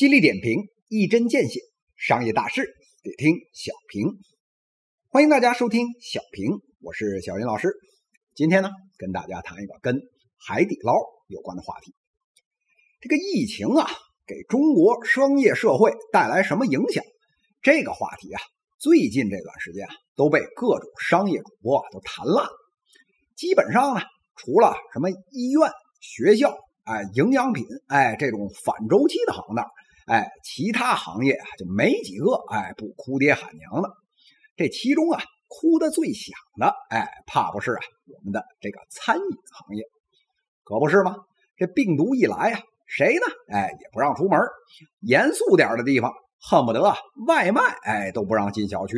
犀利点评，一针见血，商业大事得听小平。欢迎大家收听小平，我是小云老师。今天呢，跟大家谈一个跟海底捞有关的话题。这个疫情啊，给中国商业社会带来什么影响？这个话题啊，最近这段时间啊，都被各种商业主播都谈烂了。基本上呢，除了什么医院、学校。哎，营养品，哎，这种反周期的行当，哎，其他行业啊就没几个，哎，不哭爹喊娘的。这其中啊，哭的最响的，哎，怕不是啊，我们的这个餐饮行业，可不是吗？这病毒一来啊，谁呢？哎，也不让出门。严肃点的地方，恨不得啊，外卖，哎，都不让进小区。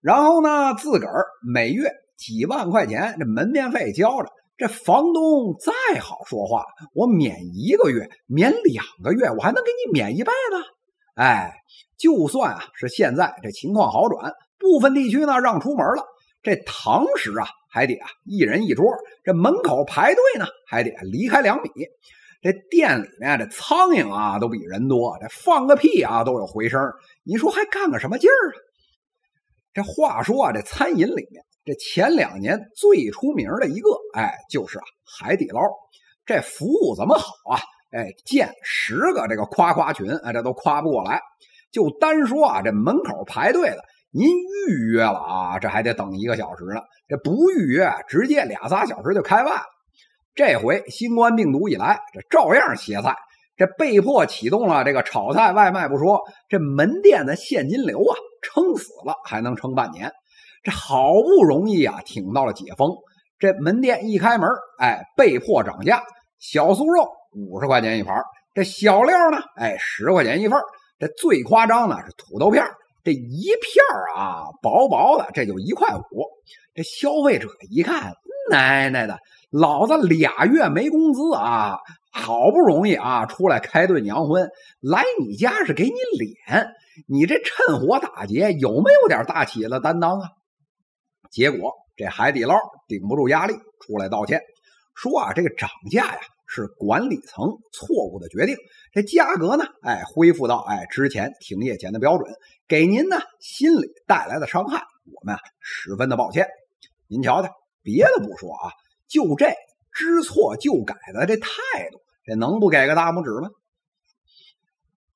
然后呢，自个儿每月几万块钱这门面费交着。这房东再好说话，我免一个月，免两个月，我还能给你免一辈子。哎，就算啊是现在这情况好转，部分地区呢让出门了，这堂食啊还得啊一人一桌，这门口排队呢还得离开两米。这店里面这苍蝇啊都比人多，这放个屁啊都有回声，你说还干个什么劲儿啊？这话说啊，这餐饮里面。这前两年最出名的一个，哎，就是啊海底捞。这服务怎么好啊？哎，建十个这个夸夸群，哎，这都夸不过来。就单说啊，这门口排队的，您预约了啊，这还得等一个小时呢。这不预约，直接俩仨小时就开饭了。这回新冠病毒一来，这照样歇菜。这被迫启动了这个炒菜外卖不说，这门店的现金流啊，撑死了还能撑半年。这好不容易啊，挺到了解封。这门店一开门，哎，被迫涨价。小酥肉五十块钱一盘，这小料呢，哎，十块钱一份。这最夸张的是土豆片，这一片啊，薄薄的，这就一块五。这消费者一看，奶奶的，老子俩月没工资啊，好不容易啊，出来开顿洋荤，来你家是给你脸，你这趁火打劫，有没有点大企业的担当啊？结果这海底捞顶不住压力，出来道歉，说啊，这个涨价呀是管理层错误的决定，这价格呢，哎，恢复到哎之前停业前的标准，给您呢心里带来的伤害，我们啊十分的抱歉。您瞧瞧，别的不说啊，就这知错就改的这态度，这能不给个大拇指吗？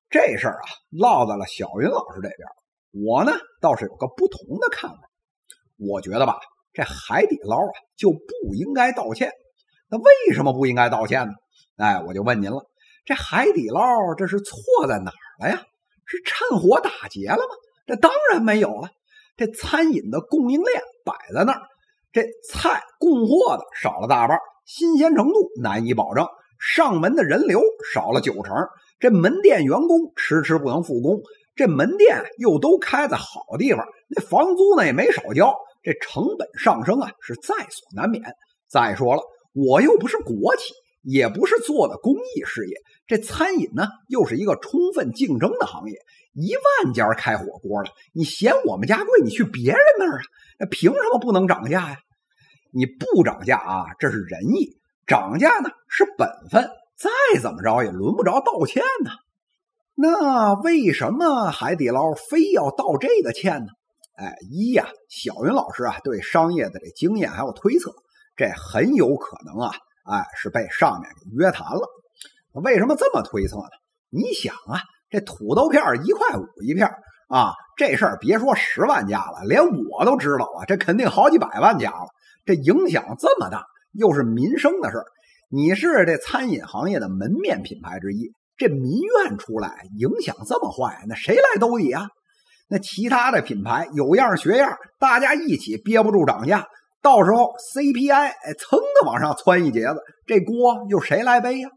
这事儿啊落在了小云老师这边，我呢倒是有个不同的看法。我觉得吧，这海底捞啊就不应该道歉。那为什么不应该道歉呢？哎，我就问您了，这海底捞这是错在哪儿了呀？是趁火打劫了吗？这当然没有了。这餐饮的供应链摆在那儿，这菜供货的少了大半，新鲜程度难以保证，上门的人流少了九成，这门店员工迟迟不能复工，这门店又都开在好地方，那房租呢也没少交。这成本上升啊，是在所难免。再说了，我又不是国企，也不是做的公益事业。这餐饮呢，又是一个充分竞争的行业，一万家开火锅了，你嫌我们家贵，你去别人那儿啊？那凭什么不能涨价呀？你不涨价啊，这是仁义；涨价呢，是本分。再怎么着也轮不着道歉呢。那为什么海底捞非要道这个歉呢？哎，一呀，小云老师啊，对商业的这经验还有推测，这很有可能啊，哎，是被上面给约谈了。为什么这么推测呢？你想啊，这土豆片一块五一片啊，这事儿别说十万家了，连我都知道啊，这肯定好几百万家了。这影响这么大，又是民生的事儿，你是这餐饮行业的门面品牌之一，这民怨出来，影响这么坏，那谁来兜底啊？那其他的品牌有样学样，大家一起憋不住涨价，到时候 CPI 哎噌的往上窜一截子，这锅又谁来背呀？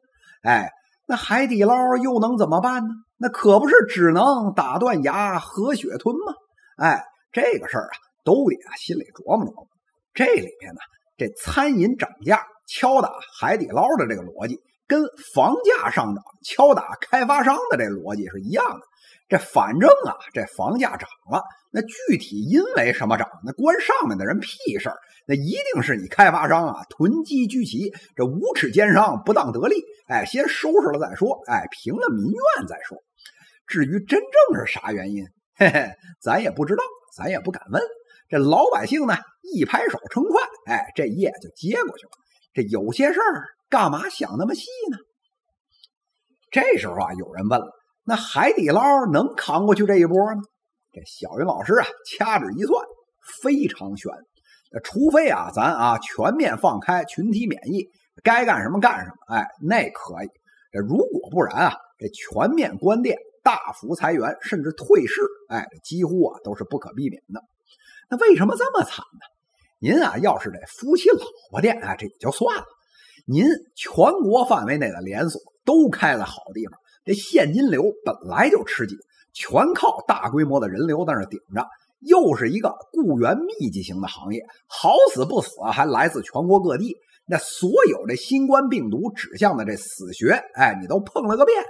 哎，那海底捞又能怎么办呢？那可不是只能打断牙喝血吞吗？哎，这个事儿啊，都得啊心里琢磨琢磨。这里面呢，这餐饮涨价敲打海底捞的这个逻辑，跟房价上涨敲打开发商的这逻辑是一样的。这反正啊，这房价涨了，那具体因为什么涨？那关上面的人屁事儿。那一定是你开发商啊，囤积居奇，这无耻奸商不当得利。哎，先收拾了再说。哎，平了民怨再说。至于真正是啥原因，嘿嘿，咱也不知道，咱也不敢问。这老百姓呢，一拍手称快，哎，这夜就接过去了。这有些事儿，干嘛想那么细呢？这时候啊，有人问了：那海底捞能扛过去这一波吗？这小云老师啊，掐指一算，非常悬。那除非啊，咱啊全面放开，群体免疫，该干什么干什么，哎，那可以。这如果不然啊，这全面关店、大幅裁员，甚至退市，哎，几乎啊都是不可避免的。那为什么这么惨呢？您啊，要是这夫妻老婆店啊，这也就算了。您全国范围内的连锁都开了好地方，这现金流本来就吃紧。全靠大规模的人流在那顶着，又是一个雇员密集型的行业，好死不死还来自全国各地。那所有这新冠病毒指向的这死穴，哎，你都碰了个遍。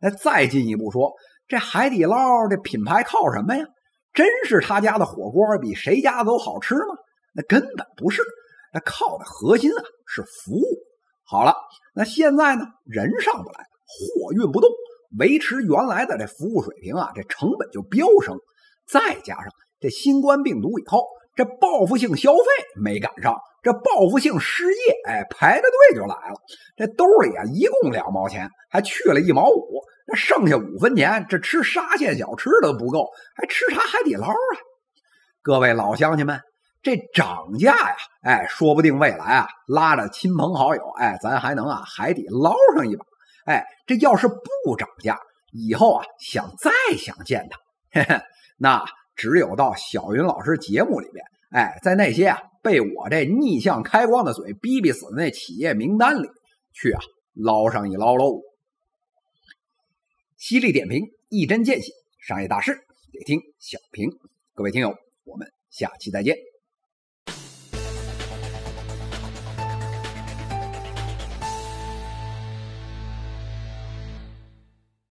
那再进一步说，这海底捞这品牌靠什么呀？真是他家的火锅比谁家都好吃吗？那根本不是。那靠的核心啊是服务。好了，那现在呢，人上不来，货运不动。维持原来的这服务水平啊，这成本就飙升，再加上这新冠病毒以后，这报复性消费没赶上，这报复性失业，哎，排着队就来了。这兜里啊，一共两毛钱，还去了一毛五，那剩下五分钱，这吃沙县小吃都不够，还吃啥海底捞啊？各位老乡亲们，这涨价呀，哎，说不定未来啊，拉着亲朋好友，哎，咱还能啊海底捞上一把。哎，这要是不涨价，以后啊想再想见他，嘿嘿，那只有到小云老师节目里边，哎，在那些啊被我这逆向开光的嘴逼逼死的那企业名单里去啊捞上一捞喽。犀利点评，一针见血，商业大事得听小平。各位听友，我们下期再见。